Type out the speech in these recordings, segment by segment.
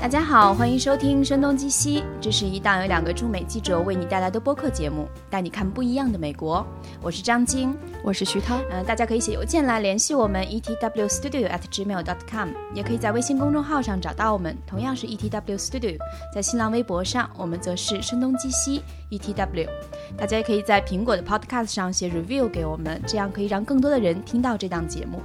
大家好，欢迎收听《声东击西》，这是一档由两个驻美记者为你带来的播客节目，带你看不一样的美国。我是张晶，我是徐涛。嗯，大家可以写邮件来联系我们 etwstudio@gmail.com，也可以在微信公众号上找到我们，同样是 etwstudio。在新浪微博上，我们则是声东击西 etw。大家也可以在苹果的 Podcast 上写 review 给我们，这样可以让更多的人听到这档节目。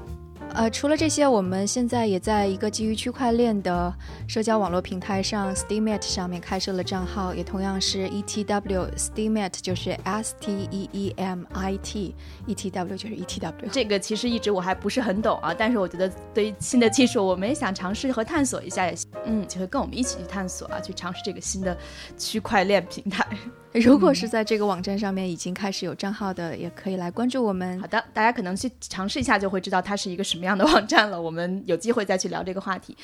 呃，除了这些，我们现在也在一个基于区块链的社交网络平台上 s t e a m i t 上面开设了账号，也同样是 ETW s t e a m i t 就是 S T E E M I T，ETW 就是 ETW。这个其实一直我还不是很懂啊，但是我觉得对于新的技术，我们也想尝试和探索一下，也嗯，就会跟我们一起去探索啊，去尝试这个新的区块链平台。如果是在这个网站上面已经开始有账号的，也可以来关注我们。好的，大家可能去尝试一下，就会知道它是一个什么样的网站了。我们有机会再去聊这个话题。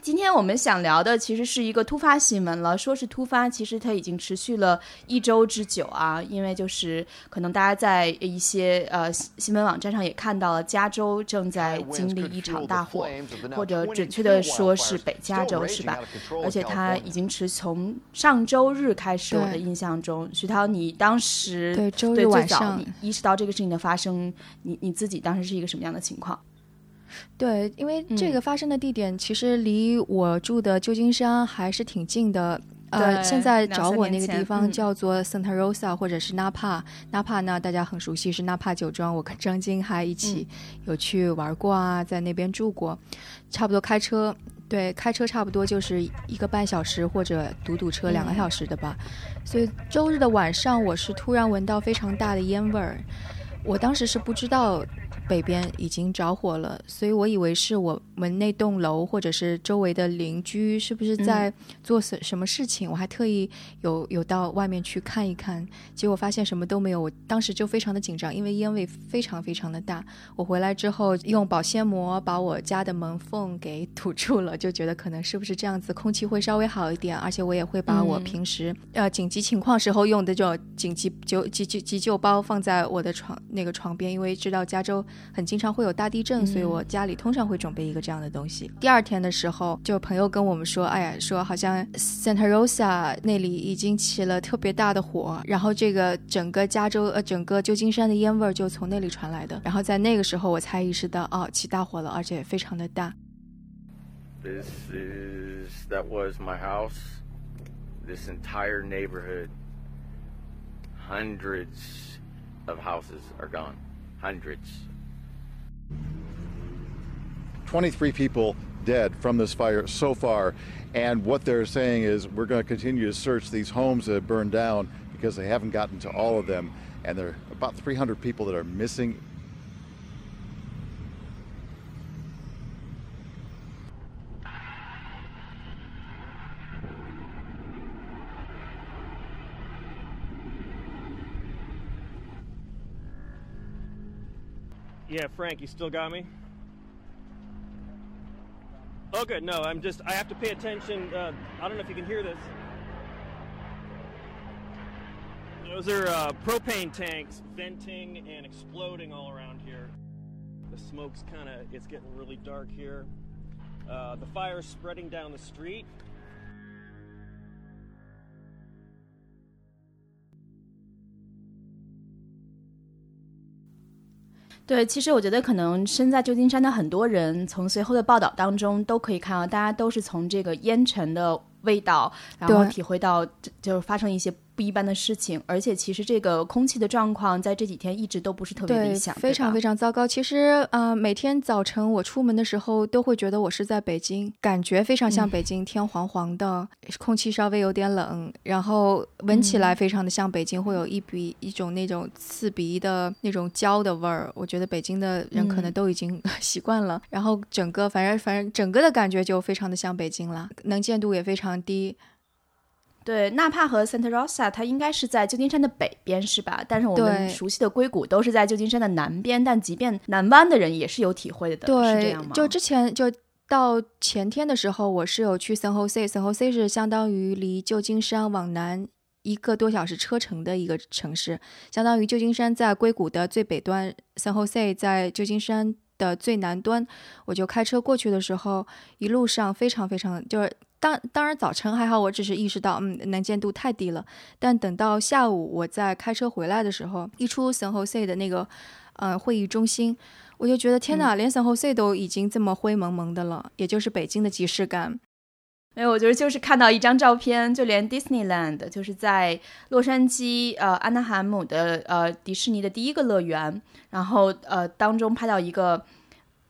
今天我们想聊的其实是一个突发新闻了，说是突发，其实它已经持续了一周之久啊。因为就是可能大家在一些呃新闻网站上也看到了，加州正在经历一场大火，或者准确的说是北加州是吧？而且它已经持从上周日开始，我的印象中。徐涛，你当时对周日晚上意识到这个事情的发生，你你自己当时是一个什么样的情况？对，因为这个发生的地点其实离我住的旧金山还是挺近的。呃，现在找我那个地方叫做 Santa Rosa 或者是 Napa，Napa 呢大家很熟悉是 Napa 酒庄，我跟张晶还一起有去玩过啊，在那边住过，差不多开车。对，开车差不多就是一个半小时，或者堵堵车两个小时的吧。所以周日的晚上，我是突然闻到非常大的烟味儿，我当时是不知道。北边已经着火了，所以我以为是我们那栋楼或者是周围的邻居是不是在做什什么事情？我还特意有有到外面去看一看，结果发现什么都没有。我当时就非常的紧张，因为烟味非常非常的大。我回来之后用保鲜膜把我家的门缝给堵住了，就觉得可能是不是这样子空气会稍微好一点，而且我也会把我平时呃紧急情况时候用的这种紧急救急救急救包放在我的床那个床边，因为知道加州。很经常会有大地震，所以我家里通常会准备一个这样的东西。第二天的时候，就朋友跟我们说，哎呀，说好像 Santa Rosa 那里已经起了特别大的火，然后这个整个加州呃整个旧金山的烟味儿就从那里传来的。然后在那个时候，我才意识到，哦，起大火了，而且非常的大。This is that was my house. This entire neighborhood, hundreds of houses are gone. Hundreds. 23 people dead from this fire so far. And what they're saying is we're going to continue to search these homes that have burned down because they haven't gotten to all of them. And there are about 300 people that are missing. Yeah, Frank, you still got me? Oh, good. No, I'm just, I have to pay attention. Uh, I don't know if you can hear this. Those are uh, propane tanks venting and exploding all around here. The smoke's kind of, it's getting really dark here. Uh, the fire's spreading down the street. 对，其实我觉得可能身在旧金山的很多人，从随后的报道当中都可以看到，大家都是从这个烟尘的味道，然后体会到就是发生一些。不一般的事情，而且其实这个空气的状况在这几天一直都不是特别理想，非常非常糟糕。其实呃，每天早晨我出门的时候都会觉得我是在北京，感觉非常像北京，天黄黄的，空气稍微有点冷，然后闻起来非常的像北京，会有一鼻一种那种刺鼻的那种焦的味儿。我觉得北京的人可能都已经 习惯了，然后整个反正反正整个的感觉就非常的像北京了，能见度也非常低。对，纳帕和 Santa Rosa，它应该是在旧金山的北边，是吧？但是我们熟悉的硅谷都是在旧金山的南边，但即便南湾的人也是有体会的，是这样吗？就之前就到前天的时候，我是有去 San Jose，San Jose 是相当于离旧金山往南一个多小时车程的一个城市，相当于旧金山在硅谷的最北端，San Jose 在旧金山的最南端。我就开车过去的时候，一路上非常非常就是。当当然早晨还好，我只是意识到，嗯，能见度太低了。但等到下午我在开车回来的时候，一出 San Jose 的那个，呃，会议中心，我就觉得天哪，连 San Jose 都已经这么灰蒙蒙的了，也就是北京的即视感。没有，我觉得就是看到一张照片，就连 Disneyland 就是在洛杉矶呃安纳海姆的呃迪士尼的第一个乐园，然后呃当中拍到一个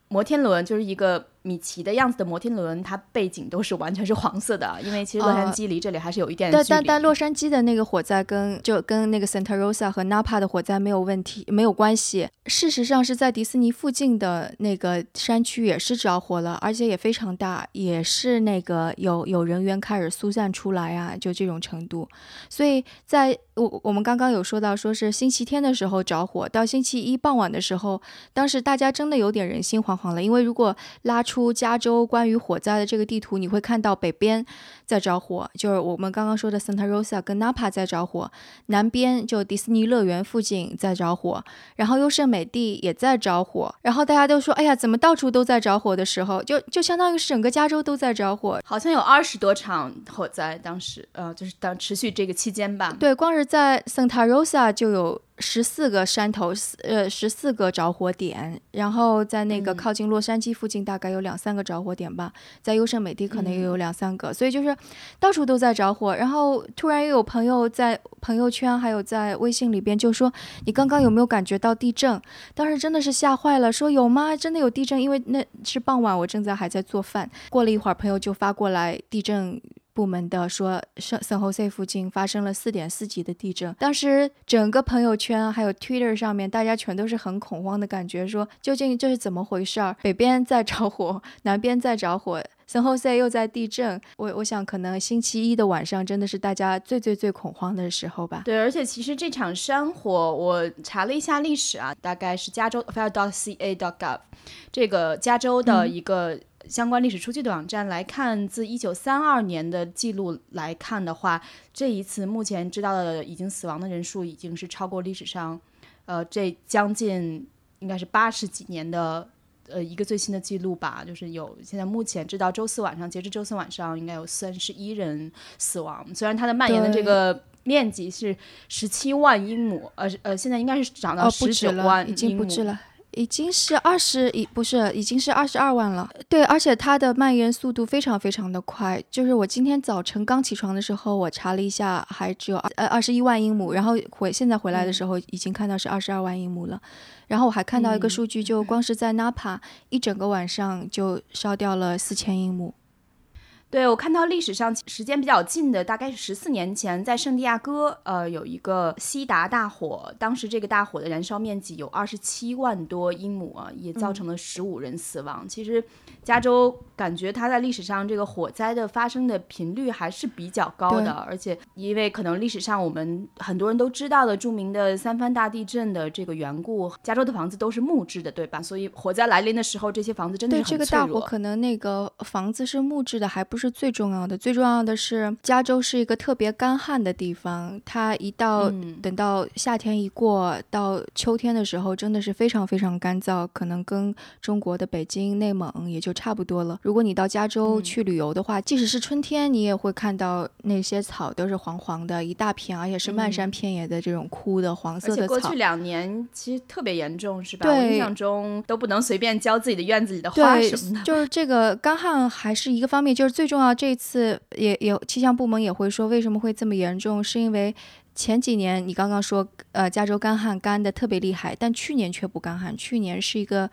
摩天轮，就是一个。米奇的样子的摩天轮，它背景都是完全是黄色的，因为其实洛杉矶离这里还是有一点距离。但但但洛杉矶的那个火灾跟就跟那个 Santa Rosa 和 Napa 的火灾没有问题，没有关系。事实上是在迪士尼附近的那个山区也是着火了，而且也非常大，也是那个有有人员开始疏散出来啊，就这种程度。所以在我我们刚刚有说到，说是星期天的时候着火，到星期一傍晚的时候，当时大家真的有点人心惶惶了，因为如果拉。出加州关于火灾的这个地图，你会看到北边在着火，就是我们刚刚说的 Santa Rosa 跟 Napa 在着火；南边就迪士尼乐园附近在着火，然后优胜美地也在着火。然后大家都说：“哎呀，怎么到处都在着火？”的时候，就就相当于是整个加州都在着火，好像有二十多场火灾，当时呃，就是当持续这个期间吧。对，光是在 Santa Rosa 就有。十四个山头，呃，十四个着火点，然后在那个靠近洛杉矶附近，大概有两三个着火点吧。在优胜美地可能也有两三个，所以就是到处都在着火。然后突然又有朋友在朋友圈还有在微信里边就说：“你刚刚有没有感觉到地震？”当时真的是吓坏了，说有吗？真的有地震？因为那是傍晚，我正在还在做饭。过了一会儿，朋友就发过来地震。部门的说，圣圣何塞附近发生了四点四级的地震。当时整个朋友圈还有 Twitter 上面，大家全都是很恐慌的感觉，说究竟这是怎么回事儿？北边在着火，南边在着火，圣何塞又在地震。我我想，可能星期一的晚上真的是大家最最最恐慌的时候吧。对，而且其实这场山火，我查了一下历史啊，大概是加州 fire.ca.gov 这个加州的一个。相关历史数据的网站来看，自一九三二年的记录来看的话，这一次目前知道的已经死亡的人数已经是超过历史上，呃，这将近应该是八十几年的呃一个最新的记录吧。就是有现在目前知道周四晚上，截至周四晚上应该有三十一人死亡。虽然它的蔓延的这个面积是十七万英亩，呃呃，现在应该是涨到十九万已经不止了。已经是二十一，不是，已经是二十二万了。对，而且它的蔓延速度非常非常的快。就是我今天早晨刚起床的时候，我查了一下，还只有二呃二十一万英亩。然后回现在回来的时候，已经看到是二十二万英亩了。然后我还看到一个数据，就光是在 Napa 一整个晚上就烧掉了四千英亩。对，我看到历史上时间比较近的，大概是十四年前，在圣地亚哥，呃，有一个西达大火，当时这个大火的燃烧面积有二十七万多英亩啊，也造成了十五人死亡。其实，加州感觉它在历史上这个火灾的发生的频率还是比较高的，而且因为可能历史上我们很多人都知道的著名的三藩大地震的这个缘故，加州的房子都是木质的，对吧？所以火灾来临的时候，这些房子真的是很脆弱。这个大火可能那个房子是木质的，还不是。是最重要的，最重要的是，加州是一个特别干旱的地方。它一到等到夏天一过，到秋天的时候，真的是非常非常干燥，可能跟中国的北京、内蒙也就差不多了。如果你到加州去旅游的话，即使是春天，你也会看到那些草都是黄黄的，一大片，而且是漫山遍野的这种枯的黄色的草。过去两年其实特别严重，是吧？我印象中都不能随便浇自己的院子里的花什么的。就是这个干旱还是一个方面，就是最。重要，这次也也气象部门也会说，为什么会这么严重？是因为前几年你刚刚说，呃，加州干旱干的特别厉害，但去年却不干旱，去年是一个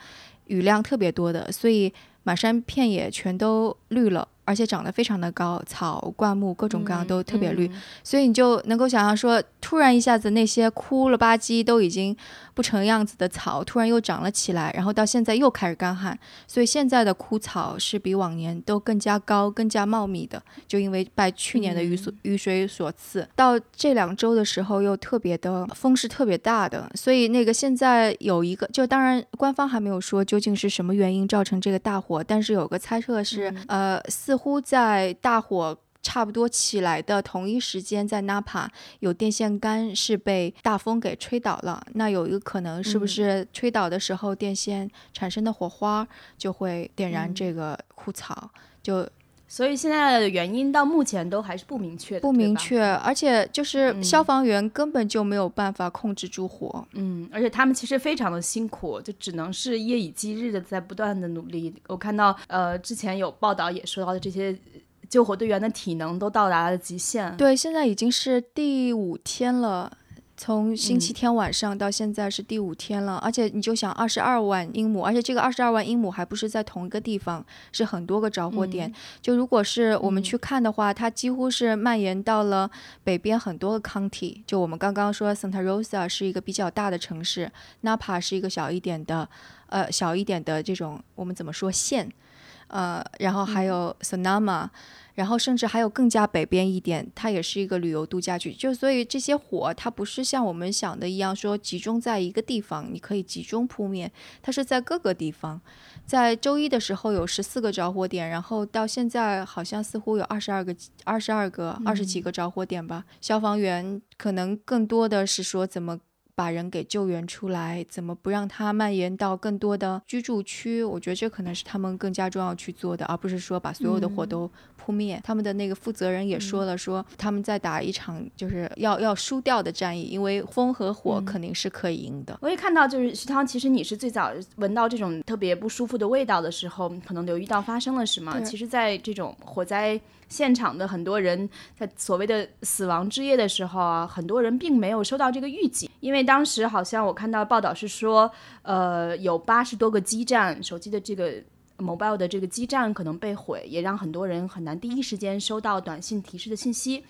雨量特别多的，所以满山遍野全都绿了。而且长得非常的高，草灌木各种各样都特别绿，所以你就能够想象说，突然一下子那些枯了吧唧都已经不成样子的草，突然又长了起来，然后到现在又开始干旱，所以现在的枯草是比往年都更加高、更加茂密的，就因为拜去年的雨所雨水所赐。到这两周的时候又特别的风是特别大的，所以那个现在有一个，就当然官方还没有说究竟是什么原因造成这个大火，但是有个猜测是，呃，四。乎在大火差不多起来的同一时间，在 Napa 有电线杆是被大风给吹倒了。那有一个可能，是不是吹倒的时候电线产生的火花就会点燃这个枯草？就所以现在的原因到目前都还是不明确的，不明确，而且就是消防员根本就没有办法控制住火。嗯，而且他们其实非常的辛苦，就只能是夜以继日的在不断的努力。我看到呃之前有报道也说到的这些救火队员的体能都到达了极限。对，现在已经是第五天了。从星期天晚上到现在是第五天了，而且你就想二十二万英亩，而且这个二十二万英亩还不是在同一个地方，是很多个着火点。就如果是我们去看的话，它几乎是蔓延到了北边很多个 county。就我们刚刚说，Santa Rosa 是一个比较大的城市，Napa 是一个小一点的，呃，小一点的这种我们怎么说县，呃，然后还有 Sonoma。然后甚至还有更加北边一点，它也是一个旅游度假区。就所以这些火，它不是像我们想的一样，说集中在一个地方，你可以集中扑灭。它是在各个地方。在周一的时候有十四个着火点，然后到现在好像似乎有二十二个、二十二个、二十几个着火点吧。消防员可能更多的是说怎么。把人给救援出来，怎么不让它蔓延到更多的居住区？我觉得这可能是他们更加重要去做的，而不是说把所有的火都扑灭。他们的那个负责人也说了，说他们在打一场就是要要输掉的战役，因为风和火肯定是可以赢的。我也看到，就是徐涛，其实你是最早闻到这种特别不舒服的味道的时候，可能留意到发生了什么。其实，在这种火灾。现场的很多人在所谓的死亡之夜的时候啊，很多人并没有收到这个预警，因为当时好像我看到报道是说，呃，有八十多个基站手机的这个 mobile 的这个基站可能被毁，也让很多人很难第一时间收到短信提示的信息。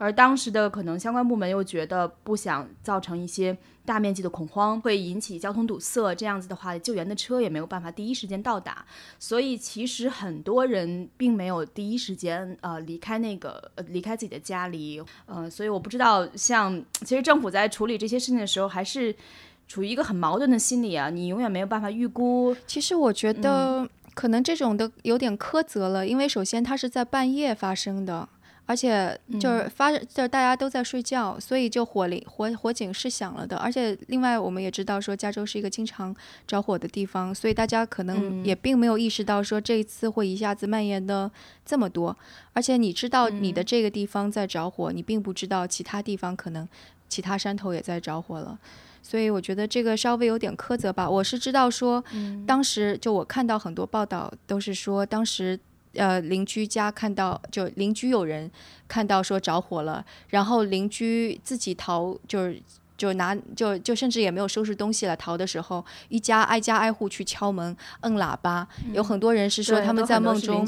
而当时的可能相关部门又觉得不想造成一些大面积的恐慌，会引起交通堵塞，这样子的话，救援的车也没有办法第一时间到达。所以其实很多人并没有第一时间呃离开那个呃离开自己的家里，呃，所以我不知道，像其实政府在处理这些事情的时候，还是处于一个很矛盾的心理啊，你永远没有办法预估。其实我觉得可能这种的有点苛责了，因为首先它是在半夜发生的。而且就是发，就是大家都在睡觉，所以就火铃火火警是响了的。而且另外我们也知道说，加州是一个经常着火的地方，所以大家可能也并没有意识到说这一次会一下子蔓延的这么多。而且你知道你的这个地方在着火，你并不知道其他地方可能其他山头也在着火了。所以我觉得这个稍微有点苛责吧。我是知道说，当时就我看到很多报道都是说当时。呃，邻居家看到，就邻居有人看到说着火了，然后邻居自己逃，就是。就拿就就甚至也没有收拾东西了，逃的时候，一家挨家挨户去敲门、摁喇叭，有很多人是说他们在梦中，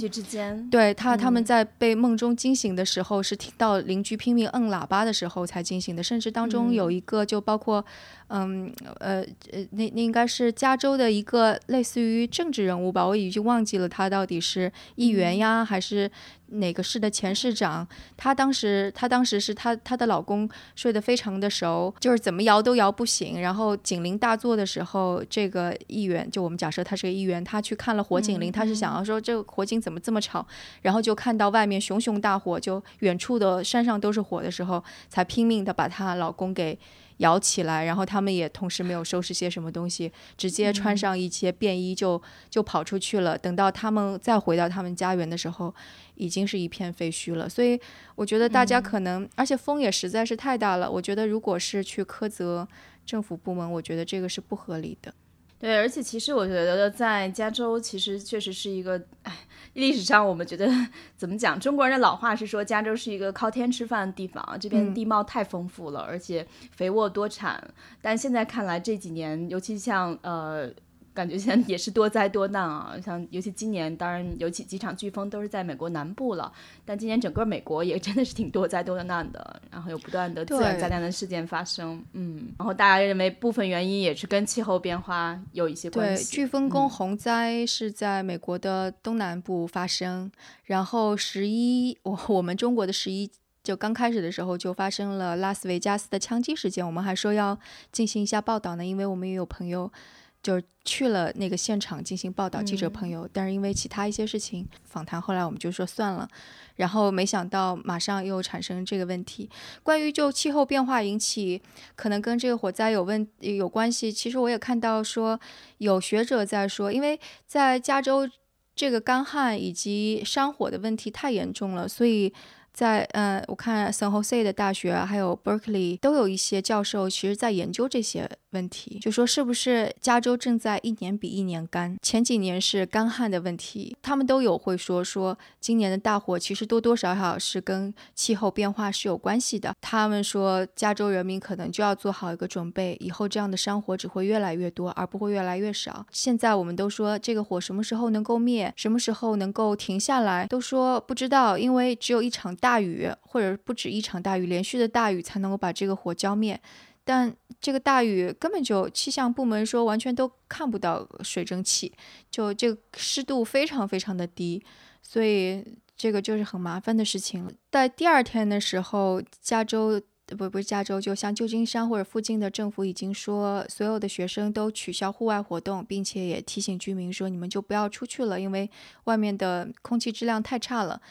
对他他们在被梦中惊醒的时候，是听到邻居拼命摁喇叭的时候才惊醒的，甚至当中有一个就包括，嗯呃呃，那那应该是加州的一个类似于政治人物吧，我已经忘记了他到底是议员呀还是。哪个市的前市长，她当时，她当时是她她的老公睡得非常的熟，就是怎么摇都摇不醒。然后警铃大作的时候，这个议员，就我们假设他是个议员，他去看了火警铃，他是想要说这个火警怎么这么吵，然后就看到外面熊熊大火，就远处的山上都是火的时候，才拼命的把她老公给。摇起来，然后他们也同时没有收拾些什么东西，直接穿上一些便衣就就跑出去了。等到他们再回到他们家园的时候，已经是一片废墟了。所以我觉得大家可能，而且风也实在是太大了。我觉得如果是去苛责政府部门，我觉得这个是不合理的。对，而且其实我觉得在加州，其实确实是一个，哎，历史上我们觉得怎么讲？中国人的老话是说，加州是一个靠天吃饭的地方，这边地貌太丰富了，而且肥沃多产。但现在看来，这几年，尤其像呃。感觉现在也是多灾多难啊，像尤其今年，当然有几几场飓风都是在美国南部了，但今年整个美国也真的是挺多灾多难的，然后有不断的自然灾难的事件发生，嗯，然后大家认为部分原因也是跟气候变化有一些关系。对，飓风跟洪灾是在美国的东南部发生，然后十一，我我们中国的十一就刚开始的时候就发生了拉斯维加斯的枪击事件，我们还说要进行一下报道呢，因为我们也有朋友。就是去了那个现场进行报道，记者朋友，但是因为其他一些事情访谈，后来我们就说算了。然后没想到马上又产生这个问题。关于就气候变化引起，可能跟这个火灾有问有关系。其实我也看到说有学者在说，因为在加州这个干旱以及山火的问题太严重了，所以。在呃，我看 San Jose 的大学还有 Berkeley 都有一些教授，其实在研究这些问题，就说是不是加州正在一年比一年干？前几年是干旱的问题，他们都有会说说今年的大火其实多多少少是跟气候变化是有关系的。他们说加州人民可能就要做好一个准备，以后这样的山火只会越来越多，而不会越来越少。现在我们都说这个火什么时候能够灭，什么时候能够停下来，都说不知道，因为只有一场。大雨或者不止一场大雨，连续的大雨才能够把这个火浇灭。但这个大雨根本就气象部门说完全都看不到水蒸气，就这个湿度非常非常的低，所以这个就是很麻烦的事情。在第二天的时候，加州不不是加州，就像旧金山或者附近的政府已经说，所有的学生都取消户外活动，并且也提醒居民说，你们就不要出去了，因为外面的空气质量太差了。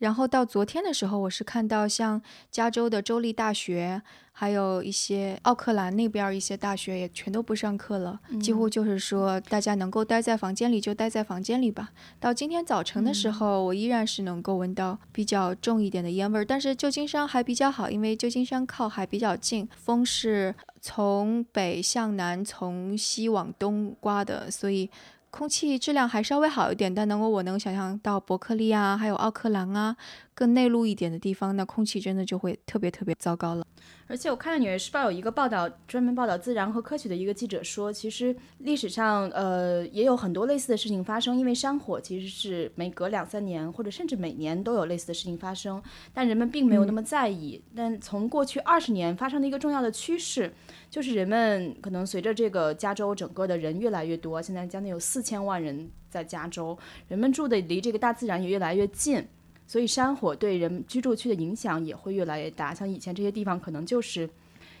然后到昨天的时候，我是看到像加州的州立大学，还有一些奥克兰那边一些大学也全都不上课了，几乎就是说大家能够待在房间里就待在房间里吧。到今天早晨的时候，我依然是能够闻到比较重一点的烟味儿，但是旧金山还比较好，因为旧金山靠海比较近，风是从北向南，从西往东刮的，所以。空气质量还稍微好一点，但能够我能想象到伯克利啊，还有奥克兰啊，更内陆一点的地方，那空气真的就会特别特别糟糕了。而且我看到《纽约时报》有一个报道，专门报道自然和科学的一个记者说，其实历史上呃也有很多类似的事情发生，因为山火其实是每隔两三年或者甚至每年都有类似的事情发生，但人们并没有那么在意。但从过去二十年发生的一个重要的趋势，就是人们可能随着这个加州整个的人越来越多，现在将近有四千万人在加州，人们住的离这个大自然也越来越近。所以山火对人居住区的影响也会越来越大。像以前这些地方可能就是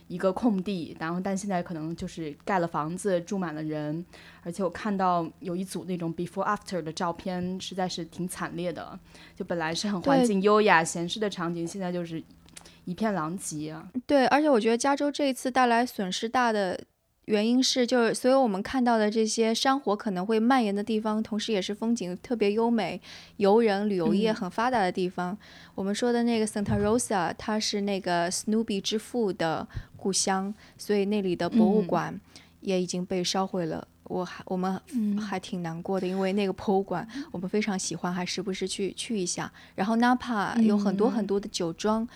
一个空地，然后但现在可能就是盖了房子，住满了人。而且我看到有一组那种 before after 的照片，实在是挺惨烈的。就本来是很环境优雅、闲适的场景，现在就是一片狼藉啊。对，而且我觉得加州这一次带来损失大的。原因是，就是所有我们看到的这些山火可能会蔓延的地方，同时也是风景特别优美、游人旅游业很发达的地方。我们说的那个 Santa Rosa，它是那个 Snoopy 之父的故乡，所以那里的博物馆也已经被烧毁了。我还我们还挺难过的，因为那个博物馆我们非常喜欢，还时不时去去一下。然后 Napa 有很多很多的酒庄。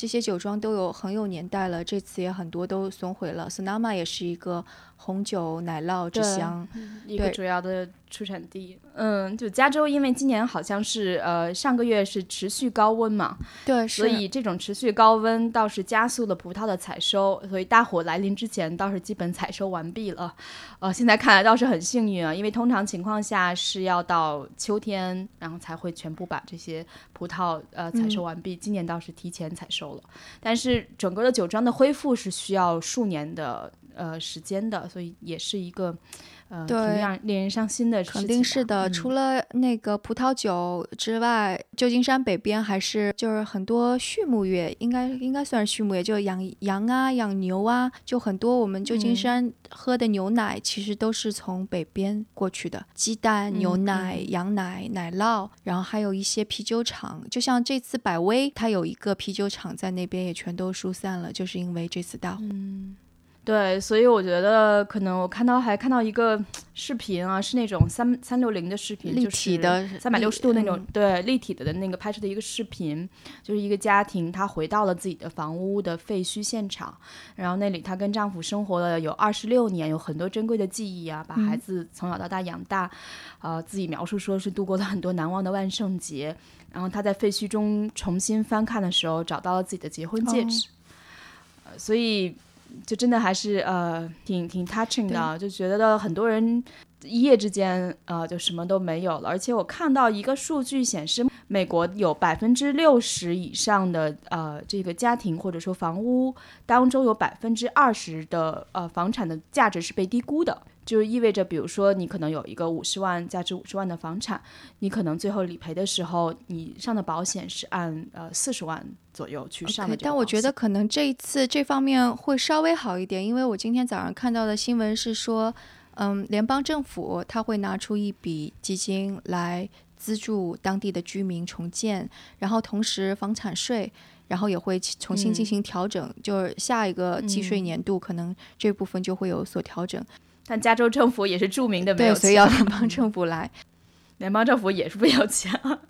这些酒庄都有很有年代了，这次也很多都损毁了。Sonoma 也是一个红酒奶酪之乡，一个主要的。出产地，嗯，就加州，因为今年好像是呃上个月是持续高温嘛，对，所以这种持续高温倒是加速了葡萄的采收，所以大火来临之前倒是基本采收完毕了，呃，现在看来倒是很幸运啊，因为通常情况下是要到秋天，然后才会全部把这些葡萄呃采收完毕，今年倒是提前采收了，但是整个的酒庄的恢复是需要数年的呃时间的，所以也是一个。呃，挺让令人伤心的，肯定是的。除了那个葡萄酒之外，旧金山北边还是就是很多畜牧业，应该应该算是畜牧业，就养羊啊、养牛啊，就很多。我们旧金山喝的牛奶其实都是从北边过去的，鸡蛋、牛奶、羊奶、奶酪，然后还有一些啤酒厂。就像这次百威，它有一个啤酒厂在那边也全都疏散了，就是因为这次大火。对，所以我觉得可能我看到还看到一个视频啊，是那种三三六零的视频，立体的三百六十度那种，对，立体的的那个拍摄的一个视频，就是一个家庭，她回到了自己的房屋的废墟现场，然后那里她跟丈夫生活了有二十六年，有很多珍贵的记忆啊，把孩子从小到大养大，呃，自己描述说是度过了很多难忘的万圣节，然后她在废墟中重新翻看的时候，找到了自己的结婚戒指，呃，所以。就真的还是呃挺挺 touching 的，就觉得很多人一夜之间呃就什么都没有了。而且我看到一个数据显示，美国有百分之六十以上的呃这个家庭或者说房屋当中，有百分之二十的呃房产的价值是被低估的。就意味着，比如说你可能有一个五十万价值五十万的房产，你可能最后理赔的时候，你上的保险是按呃四十万左右去上的。但我觉得可能这一次这方面会稍微好一点，因为我今天早上看到的新闻是说，嗯，联邦政府他会拿出一笔基金来资助当地的居民重建，然后同时房产税，然后也会重新进行调整，就是下一个计税年度可能这部分就会有所调整。但加州政府也是著名的没有钱，所以要联邦政府来，联邦政府也是不要钱，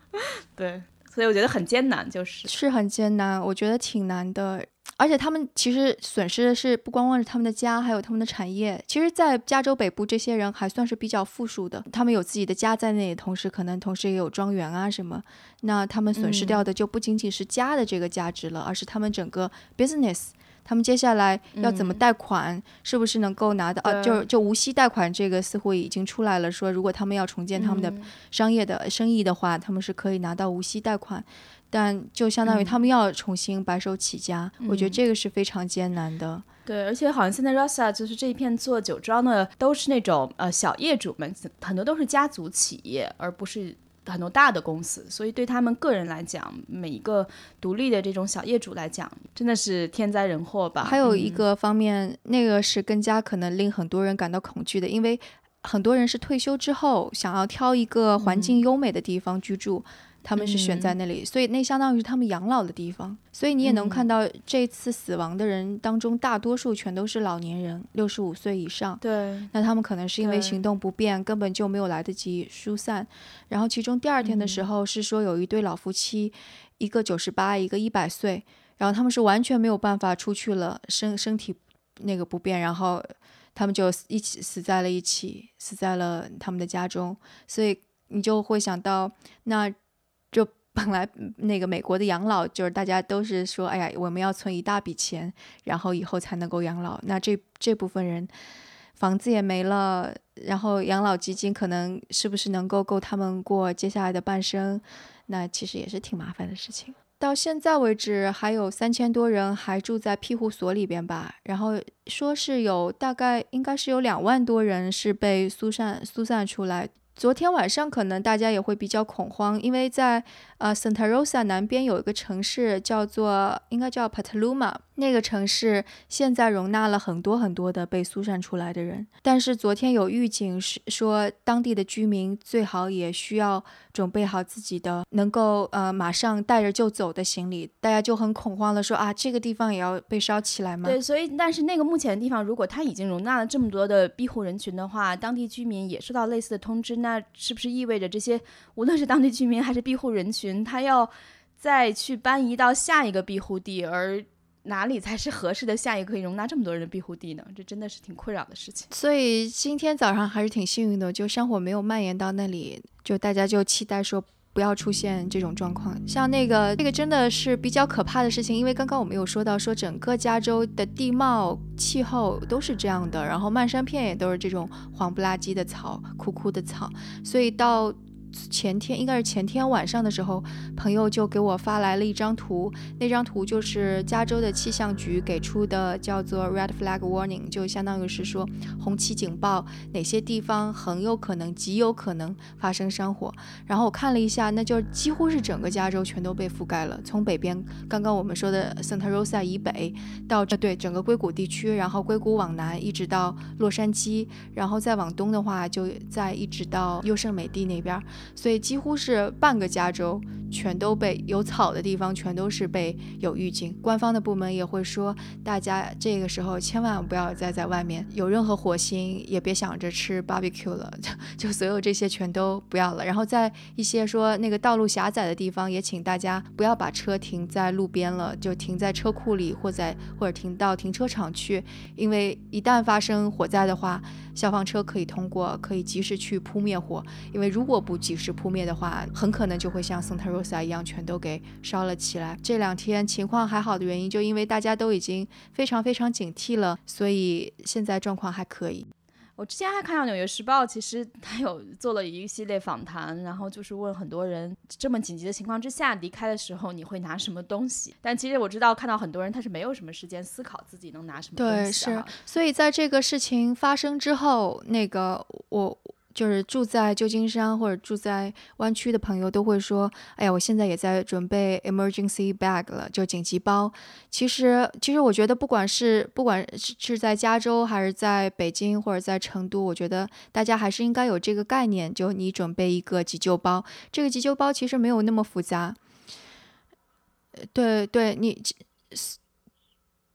对，所以我觉得很艰难，就是是很艰难，我觉得挺难的。而且他们其实损失的是不光光是他们的家，还有他们的产业。其实，在加州北部，这些人还算是比较富庶的，他们有自己的家在那里，同时可能同时也有庄园啊什么。那他们损失掉的就不仅仅是家的这个价值了，而是他们整个 business。他们接下来要怎么贷款？是不是能够拿到？呃，就就无息贷款这个似乎已经出来了，说如果他们要重建他们的商业的生意的话，他们是可以拿到无息贷款。但就相当于他们要重新白手起家，我觉得这个是非常艰难的。对，而且好像现在 Rosa 就是这一片做酒庄的都是那种呃小业主们，很多都是家族企业，而不是很多大的公司。所以对他们个人来讲，每一个独立的这种小业主来讲，真的是天灾人祸吧。还有一个方面，那个是更加可能令很多人感到恐惧的，因为很多人是退休之后想要挑一个环境优美的地方居住。他们是选在那里，所以那相当于他们养老的地方。所以你也能看到，这次死亡的人当中，大多数全都是老年人，六十五岁以上。对，那他们可能是因为行动不便，根本就没有来得及疏散。然后其中第二天的时候是说有一对老夫妻，一个九十八，一个一百岁，然后他们是完全没有办法出去了，身身体那个不便，然后他们就一起死在了一起，死在了他们的家中。所以你就会想到那。本来那个美国的养老，就是大家都是说，哎呀，我们要存一大笔钱，然后以后才能够养老。那这这部分人房子也没了，然后养老基金可能是不是能够够他们过接下来的半生？那其实也是挺麻烦的事情。到现在为止，还有三千多人还住在庇护所里边吧。然后说是有大概应该是有两万多人是被疏散疏散出来。昨天晚上可能大家也会比较恐慌，因为在呃 Santa Rosa 南边有一个城市叫做应该叫 Petaluma。那个城市现在容纳了很多很多的被疏散出来的人，但是昨天有预警是说，当地的居民最好也需要准备好自己的能够呃马上带着就走的行李，大家就很恐慌了，说啊这个地方也要被烧起来吗？对，所以但是那个目前的地方，如果它已经容纳了这么多的庇护人群的话，当地居民也收到类似的通知，那是不是意味着这些无论是当地居民还是庇护人群，他要再去搬移到下一个庇护地，而？哪里才是合适的下一个可以容纳这么多人的庇护地呢？这真的是挺困扰的事情。所以今天早上还是挺幸运的，就山火没有蔓延到那里，就大家就期待说不要出现这种状况。像那个那个真的是比较可怕的事情，因为刚刚我们有说到说整个加州的地貌气候都是这样的，然后漫山遍野都是这种黄不拉几的草、枯枯的草，所以到。前天应该是前天晚上的时候，朋友就给我发来了一张图，那张图就是加州的气象局给出的，叫做 Red Flag Warning，就相当于是说红旗警报，哪些地方很有可能、极有可能发生山火。然后我看了一下，那就几乎是整个加州全都被覆盖了，从北边刚刚我们说的 Santa Rosa 以北到这对整个硅谷地区，然后硅谷往南一直到洛杉矶，然后再往东的话，就再一直到优胜美地那边。所以几乎是半个加州全都被有草的地方全都是被有预警，官方的部门也会说，大家这个时候千万不要再在外面有任何火星，也别想着吃 barbecue 了，就 就所有这些全都不要了。然后在一些说那个道路狭窄的地方，也请大家不要把车停在路边了，就停在车库里或在或者停到停车场去，因为一旦发生火灾的话。消防车可以通过，可以及时去扑灭火。因为如果不及时扑灭的话，很可能就会像 Santa Rosa 一样，全都给烧了起来。这两天情况还好的原因，就因为大家都已经非常非常警惕了，所以现在状况还可以。我之前还看到《纽约时报》，其实他有做了一系列访谈，然后就是问很多人，这么紧急的情况之下离开的时候你会拿什么东西？但其实我知道，看到很多人他是没有什么时间思考自己能拿什么东西。对，是。所以在这个事情发生之后，那个我就是住在旧金山或者住在湾区的朋友都会说：“哎呀，我现在也在准备 emergency bag 了，就紧急包。”其实，其实我觉得，不管是不管是是在加州还是在北京或者在成都，我觉得大家还是应该有这个概念，就你准备一个急救包。这个急救包其实没有那么复杂。对对，你。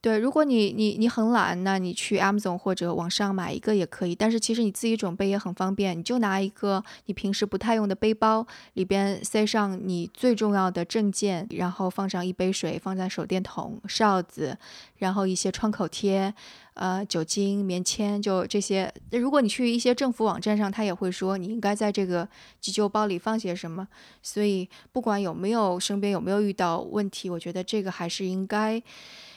对，如果你你你很懒，那你去 Amazon 或者网上买一个也可以。但是其实你自己准备也很方便，你就拿一个你平时不太用的背包，里边塞上你最重要的证件，然后放上一杯水，放在手电筒、哨子，然后一些创口贴，呃，酒精、棉签，就这些。如果你去一些政府网站上，他也会说你应该在这个急救包里放些什么。所以不管有没有身边有没有遇到问题，我觉得这个还是应该。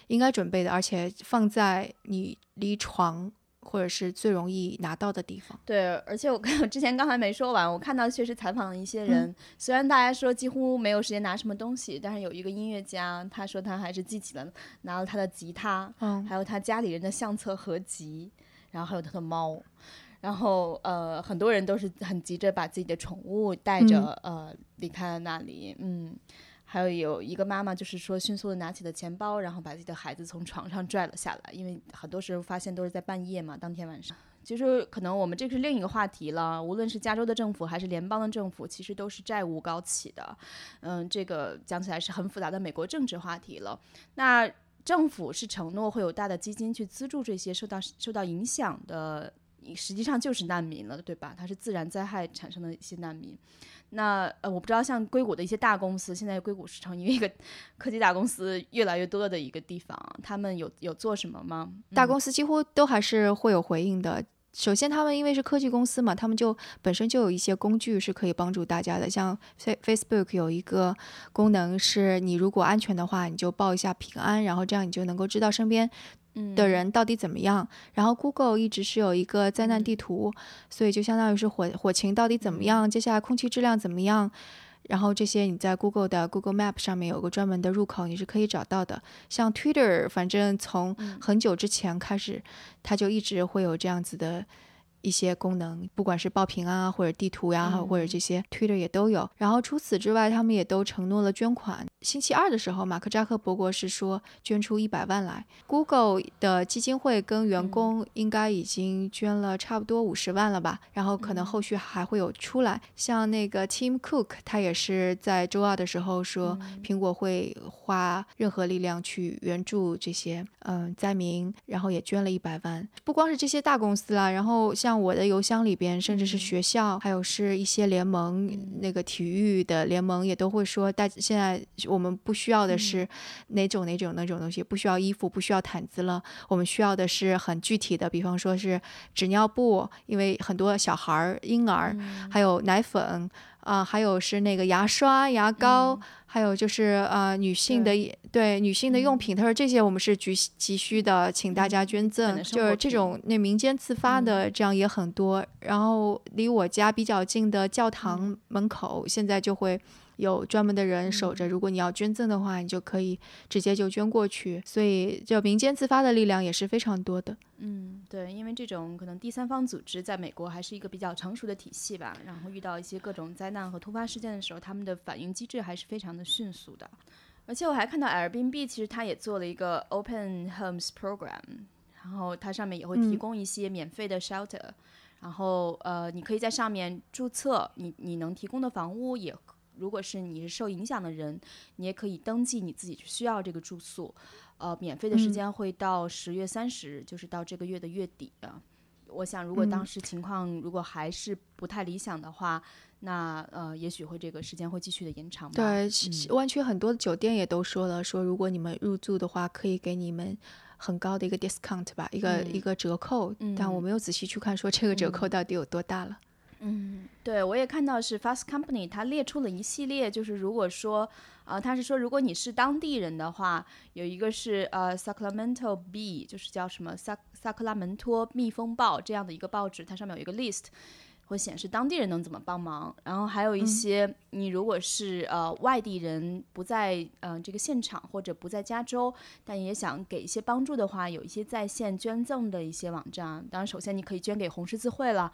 应该准备的，而且放在你离床或者是最容易拿到的地方。对，而且我我之前刚才没说完，我看到确实采访了一些人，虽然大家说几乎没有时间拿什么东西，但是有一个音乐家，他说他还是记起了拿了他的吉他，嗯，还有他家里人的相册合集，然后还有他的猫，然后呃，很多人都是很急着把自己的宠物带着呃离开了那里，嗯。还有有一个妈妈，就是说迅速的拿起了钱包，然后把自己的孩子从床上拽了下来，因为很多时候发现都是在半夜嘛，当天晚上。其实可能我们这是另一个话题了，无论是加州的政府还是联邦的政府，其实都是债务高企的。嗯，这个讲起来是很复杂的美国政治话题了。那政府是承诺会有大的基金去资助这些受到受到影响的，实际上就是难民了，对吧？它是自然灾害产生的一些难民。那呃，我不知道像硅谷的一些大公司，现在硅谷是成为一个 科技大公司越来越多的一个地方，他们有有做什么吗？大公司几乎都还是会有回应的。首先，他们因为是科技公司嘛，他们就本身就有一些工具是可以帮助大家的，像 Facebook 有一个功能是，你如果安全的话，你就报一下平安，然后这样你就能够知道身边。的人到底怎么样？然后 Google 一直是有一个灾难地图，所以就相当于是火火情到底怎么样？接下来空气质量怎么样？然后这些你在 Google 的 Google Map 上面有个专门的入口，你是可以找到的。像 Twitter，反正从很久之前开始，它就一直会有这样子的。一些功能，不管是报平安啊，或者地图呀，或者这些 Twitter 也都有。然后除此之外，他们也都承诺了捐款。星期二的时候，马克扎克伯格是说捐出一百万来。Google 的基金会跟员工应该已经捐了差不多五十万了吧？然后可能后续还会有出来。像那个 Tim Cook，他也是在周二的时候说，苹果会花任何力量去援助这些嗯灾民，然后也捐了一百万。不光是这些大公司啦，然后像。像我的邮箱里边，甚至是学校，还有是一些联盟，那个体育的联盟也都会说，大现在我们不需要的是哪种哪种哪种东西，不需要衣服，不需要毯子了，我们需要的是很具体的，比方说是纸尿布，因为很多小孩儿、婴儿，还有奶粉。啊，还有是那个牙刷、牙膏，还有就是呃女性的对女性的用品，他说这些我们是急急需的，请大家捐赠，就是这种那民间自发的这样也很多。然后离我家比较近的教堂门口，现在就会。有专门的人守着，如果你要捐赠的话，你就可以直接就捐过去。所以，就民间自发的力量也是非常多的。嗯，对，因为这种可能第三方组织在美国还是一个比较成熟的体系吧。然后遇到一些各种灾难和突发事件的时候，他们的反应机制还是非常的迅速的。而且我还看到 Airbnb 其实它也做了一个 Open Homes Program，然后它上面也会提供一些免费的 shelter，然后呃，你可以在上面注册你你能提供的房屋也。如果是你是受影响的人，你也可以登记你自己需要这个住宿，呃，免费的时间会到十月三十日，就是到这个月的月底啊。我想，如果当时情况如果还是不太理想的话，那呃，也许会这个时间会继续的延长。对，湾区很多酒店也都说了，说如果你们入住的话，可以给你们很高的一个 discount 吧，一个一个折扣。但我没有仔细去看，说这个折扣到底有多大了。嗯，对，我也看到是 Fast Company，它列出了一系列，就是如果说，呃，他是说如果你是当地人的话，有一个是呃 Sacramento Bee，就是叫什么萨萨克拉门托蜜蜂报这样的一个报纸，它上面有一个 list，会显示当地人能怎么帮忙。然后还有一些，你如果是呃外地人不在嗯这个现场或者不在加州，但也想给一些帮助的话，有一些在线捐赠的一些网站。当然，首先你可以捐给红十字会了。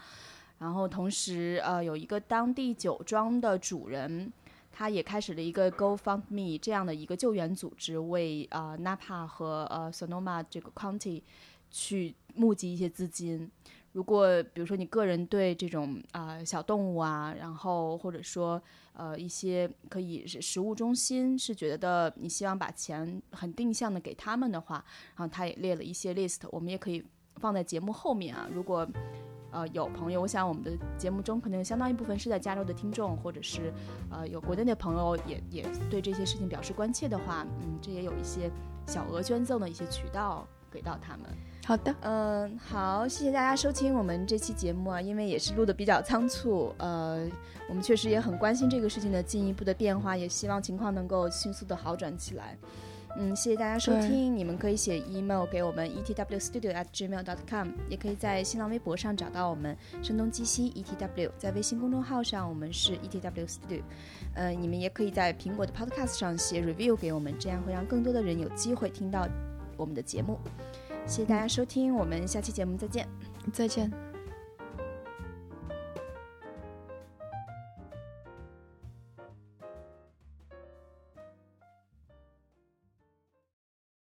然后同时呃有一个当地酒庄的主人。他也开始了一个 Go Fund Me 这样的一个救援组织，为呃 Napa 和呃 Sonoma 这个 County 去募集一些资金。如果比如说你个人对这种啊小动物啊，然后或者说呃一些可以是食物中心是觉得你希望把钱很定向的给他们的话，然后他也列了一些 list，我们也可以放在节目后面啊。如果呃，有朋友，我想我们的节目中可能有相当一部分是在加州的听众，或者是呃有国内的朋友也也对这些事情表示关切的话，嗯，这也有一些小额捐赠的一些渠道给到他们。好的，嗯，好，谢谢大家收听我们这期节目啊，因为也是录的比较仓促，呃，我们确实也很关心这个事情的进一步的变化，也希望情况能够迅速的好转起来。嗯，谢谢大家收听。你们可以写 email 给我们 etwstudio@gmail.com，也可以在新浪微博上找到我们声东击西 etw，在微信公众号上我们是 etwstudio。呃，你们也可以在苹果的 Podcast 上写 review 给我们，这样会让更多的人有机会听到我们的节目。谢谢大家收听，我们下期节目再见，再见。